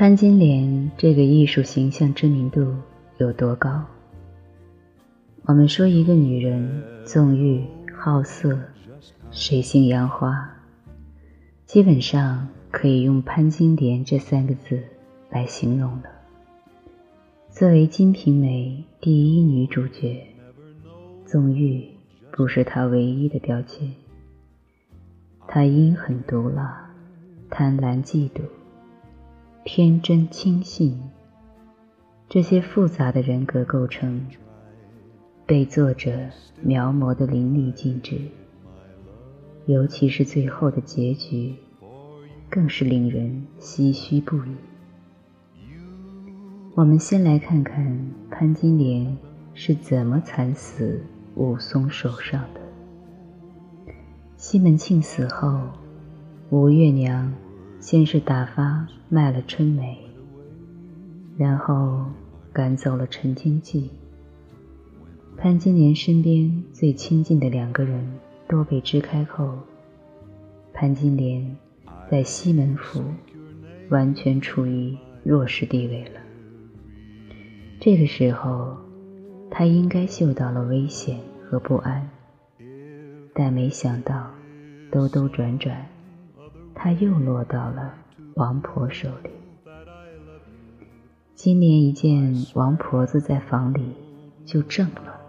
潘金莲这个艺术形象知名度有多高？我们说一个女人纵欲好色、水性杨花，基本上可以用潘金莲这三个字来形容了。作为《金瓶梅》第一女主角，纵欲不是她唯一的标签。她阴狠毒辣、贪婪嫉妒。天真轻信，这些复杂的人格构成，被作者描摹的淋漓尽致。尤其是最后的结局，更是令人唏嘘不已。我们先来看看潘金莲是怎么惨死武松手上的。西门庆死后，吴月娘。先是打发卖了春梅，然后赶走了陈经济。潘金莲身边最亲近的两个人都被支开后，潘金莲在西门府完全处于弱势地位了。这个时候，她应该嗅到了危险和不安，但没想到兜兜转转。他又落到了王婆手里。金莲一见王婆子在房里，就怔了，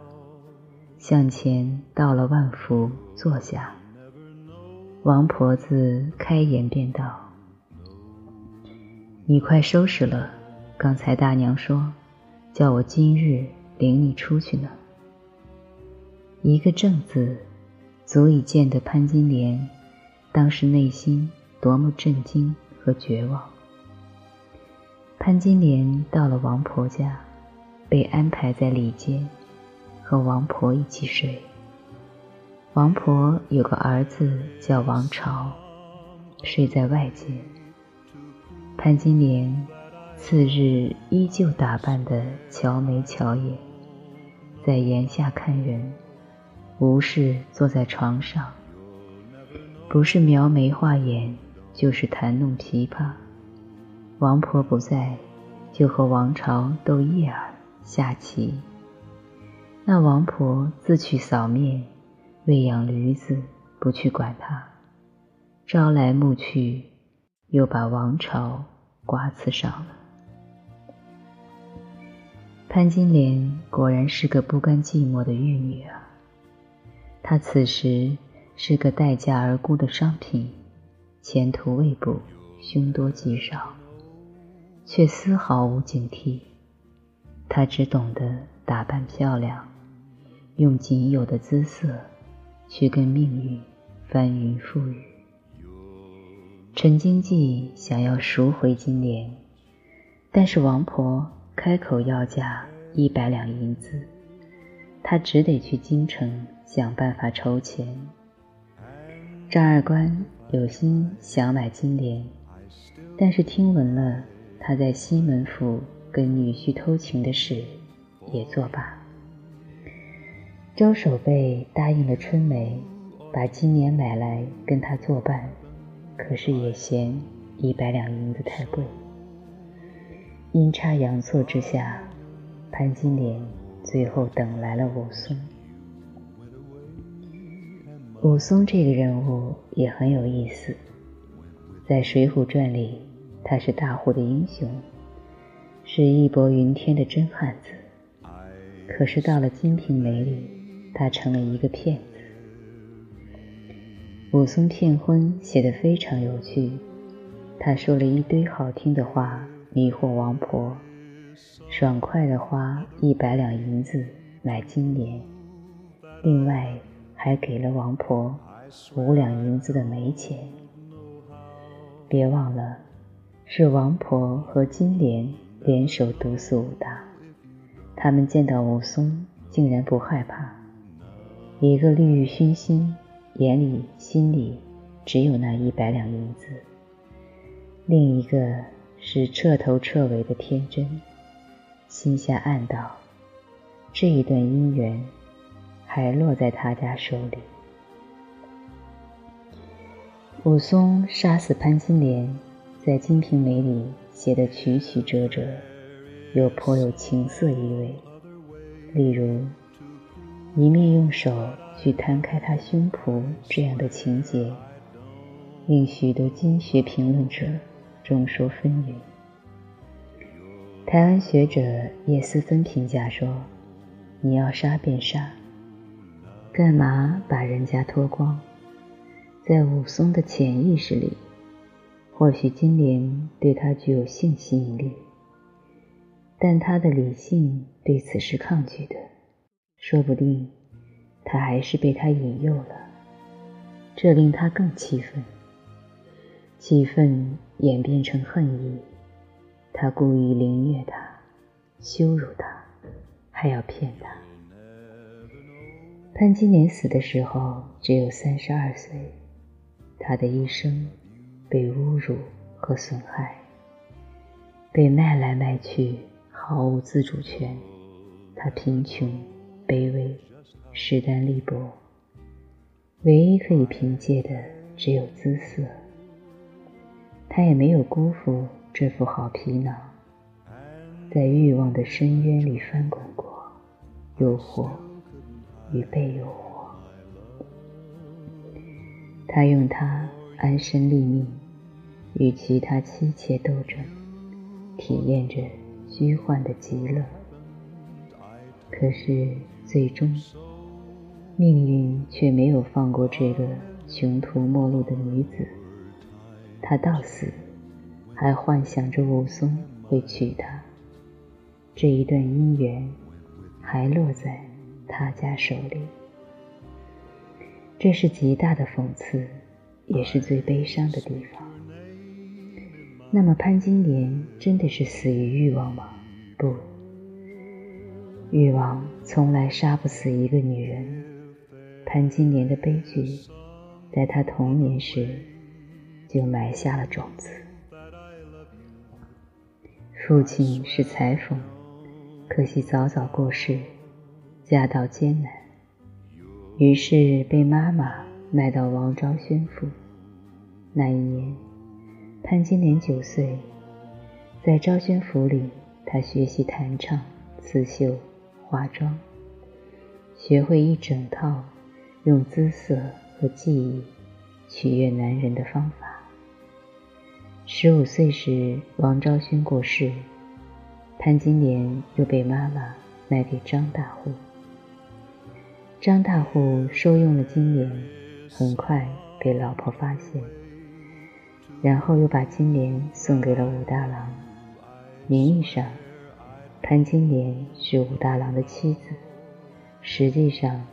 向前倒了万福，坐下。王婆子开言便道：“你快收拾了，刚才大娘说，叫我今日领你出去呢。”一个“正”字，足以见得潘金莲当时内心。多么震惊和绝望！潘金莲到了王婆家，被安排在里间，和王婆一起睡。王婆有个儿子叫王朝，睡在外间。潘金莲次日依旧打扮的乔眉乔眼，在檐下看人，无事坐在床上，不是描眉画眼。就是弹弄琵琶，王婆不在，就和王朝斗叶儿、下棋。那王婆自去扫面，喂养驴子，不去管他，朝来暮去，又把王朝刮刺上了。潘金莲果然是个不甘寂寞的玉女啊！她此时是个待价而沽的商品。前途未卜，凶多吉少，却丝毫无警惕。他只懂得打扮漂亮，用仅有的姿色去跟命运翻云覆雨。陈经济想要赎回金莲，但是王婆开口要价一百两银子，他只得去京城想办法筹钱。张二官。有心想买金莲，但是听闻了他在西门府跟女婿偷情的事，也作罢。周守备答应了春梅，把金莲买来跟他作伴，可是也嫌一百两银子太贵。阴差阳错之下，潘金莲最后等来了武松。武松这个人物也很有意思，在《水浒传》里，他是大户的英雄，是义薄云天的真汉子。可是到了《金瓶梅》里，他成了一个骗子。武松骗婚写得非常有趣，他说了一堆好听的话迷惑王婆，爽快地花一百两银子买金莲，另外。还给了王婆五两银子的煤钱。别忘了，是王婆和金莲联手毒死武大。他们见到武松，竟然不害怕。一个利欲熏心，眼里心里只有那一百两银子；另一个是彻头彻尾的天真，心下暗道：这一段姻缘。还落在他家手里。武松杀死潘金莲，在《金瓶梅》里写的曲曲折折，又颇有情色意味。例如，一面用手去摊开他胸脯这样的情节，令许多经学评论者众说纷纭。台湾学者叶思芬评价说：“你要杀便杀，干嘛把人家脱光？”在武松的潜意识里，或许金莲对他具有性吸引力，但他的理性对此是抗拒的。说不定他还是被他引诱了，这令他更气愤。气愤演变成恨意。他故意凌虐她，羞辱她，还要骗她。潘金莲死的时候只有三十二岁，她的一生被侮辱和损害，被卖来卖去，毫无自主权。她贫穷、卑微、势单力薄，唯一可以凭借的只有姿色。她也没有辜负。这副好皮囊，在欲望的深渊里翻滚过，诱惑与被诱惑。他用它安身立命，与其他妻妾斗争，体验着虚幻的极乐。可是最终，命运却没有放过这个穷途末路的女子。她到死。还幻想着武松会娶她，这一段姻缘还落在他家手里。这是极大的讽刺，也是最悲伤的地方。那么潘金莲真的是死于欲望吗？不，欲望从来杀不死一个女人。潘金莲的悲剧，在她童年时就埋下了种子。父亲是裁缝，可惜早早过世，家道艰难，于是被妈妈卖到王昭宣府。那一年，潘金莲九岁，在昭宣府里，她学习弹唱、刺绣、化妆，学会一整套用姿色和技艺取悦男人的方法。十五岁时，王昭勋过世，潘金莲又被妈妈卖给张大户。张大户收用了金莲，很快被老婆发现，然后又把金莲送给了武大郎。名义上，潘金莲是武大郎的妻子，实际上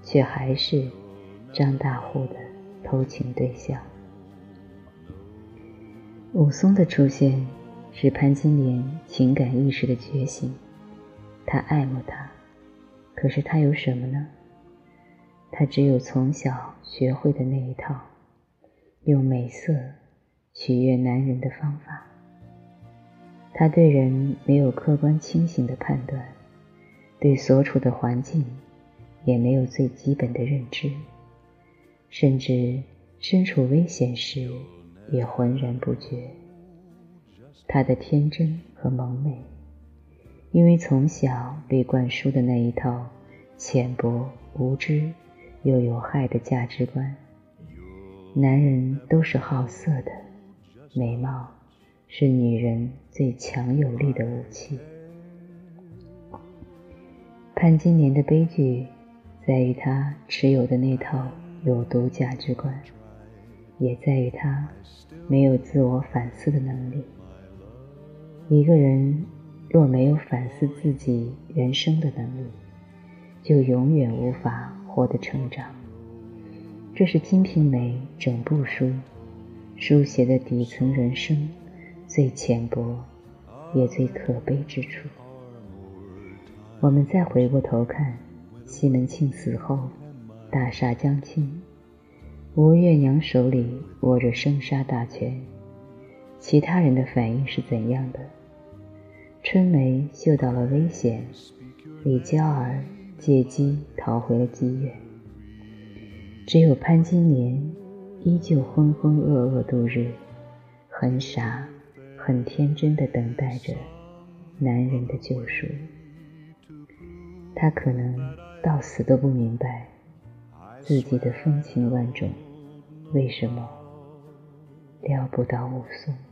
却还是张大户的偷情对象。武松的出现是潘金莲情感意识的觉醒，他爱慕他，可是他有什么呢？他只有从小学会的那一套，用美色取悦男人的方法。他对人没有客观清醒的判断，对所处的环境也没有最基本的认知，甚至身处危险时。也浑然不觉，他的天真和蒙昧，因为从小被灌输的那一套浅薄、无知又有害的价值观：男人都是好色的，美貌是女人最强有力的武器。潘金莲的悲剧在于她持有的那套有毒价值观。也在于她没有自我反思的能力。一个人若没有反思自己人生的能力，就永远无法活的成长。这是《金瓶梅》整部书书写的底层人生最浅薄也最可悲之处。我们再回过头看，西门庆死后，大厦将倾。吴月娘手里握着生杀大权，其他人的反应是怎样的？春梅嗅到了危险，李娇儿借机逃回了妓院，只有潘金莲依旧浑浑噩噩度日，很傻，很天真的等待着男人的救赎。他可能到死都不明白自己的风情万种为什么撩不到武松。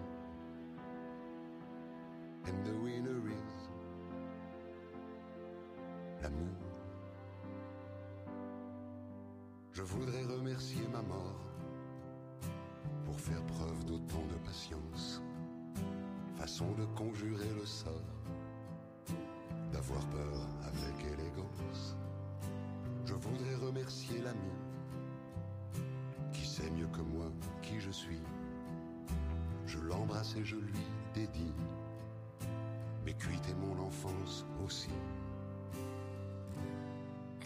And the winner is l'amour. Je voudrais remercier ma mort pour faire preuve d'autant de patience, façon de conjurer le sort, d'avoir peur avec élégance. Je voudrais remercier l'ami qui sait mieux que moi qui je suis. Je l'embrasse et je lui dédie mes cuites et mon enfance aussi.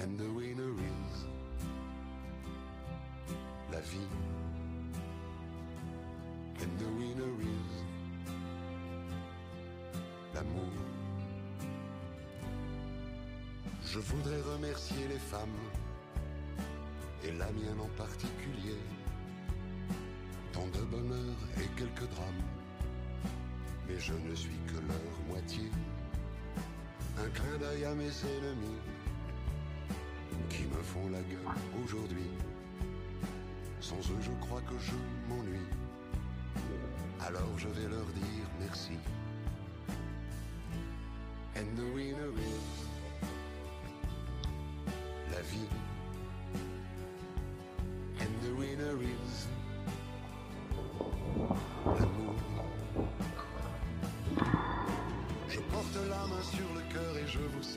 And the winner is la vie. And the winner is l'amour. Je voudrais remercier les femmes, et la mienne en particulier, tant de bonheur et quelques drames, mais je ne suis que leur moitié. Un clin d'œil à mes ennemis, qui me font la gueule aujourd'hui. Sans eux, je crois que je m'ennuie. Alors je vais leur dire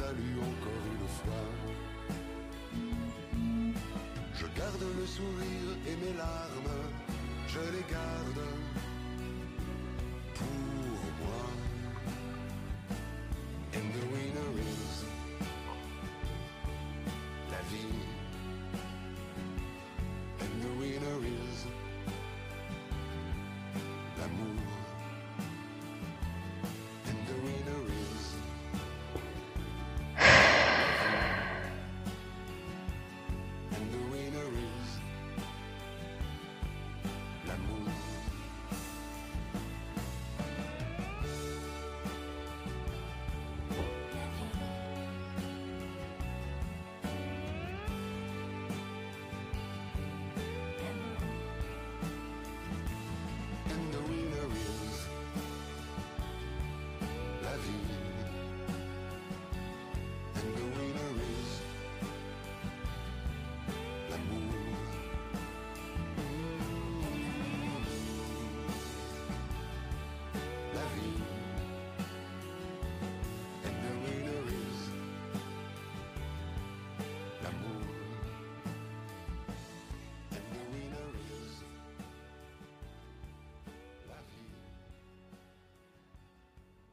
salue encore une fois. Je garde le sourire et mes larmes, the winery.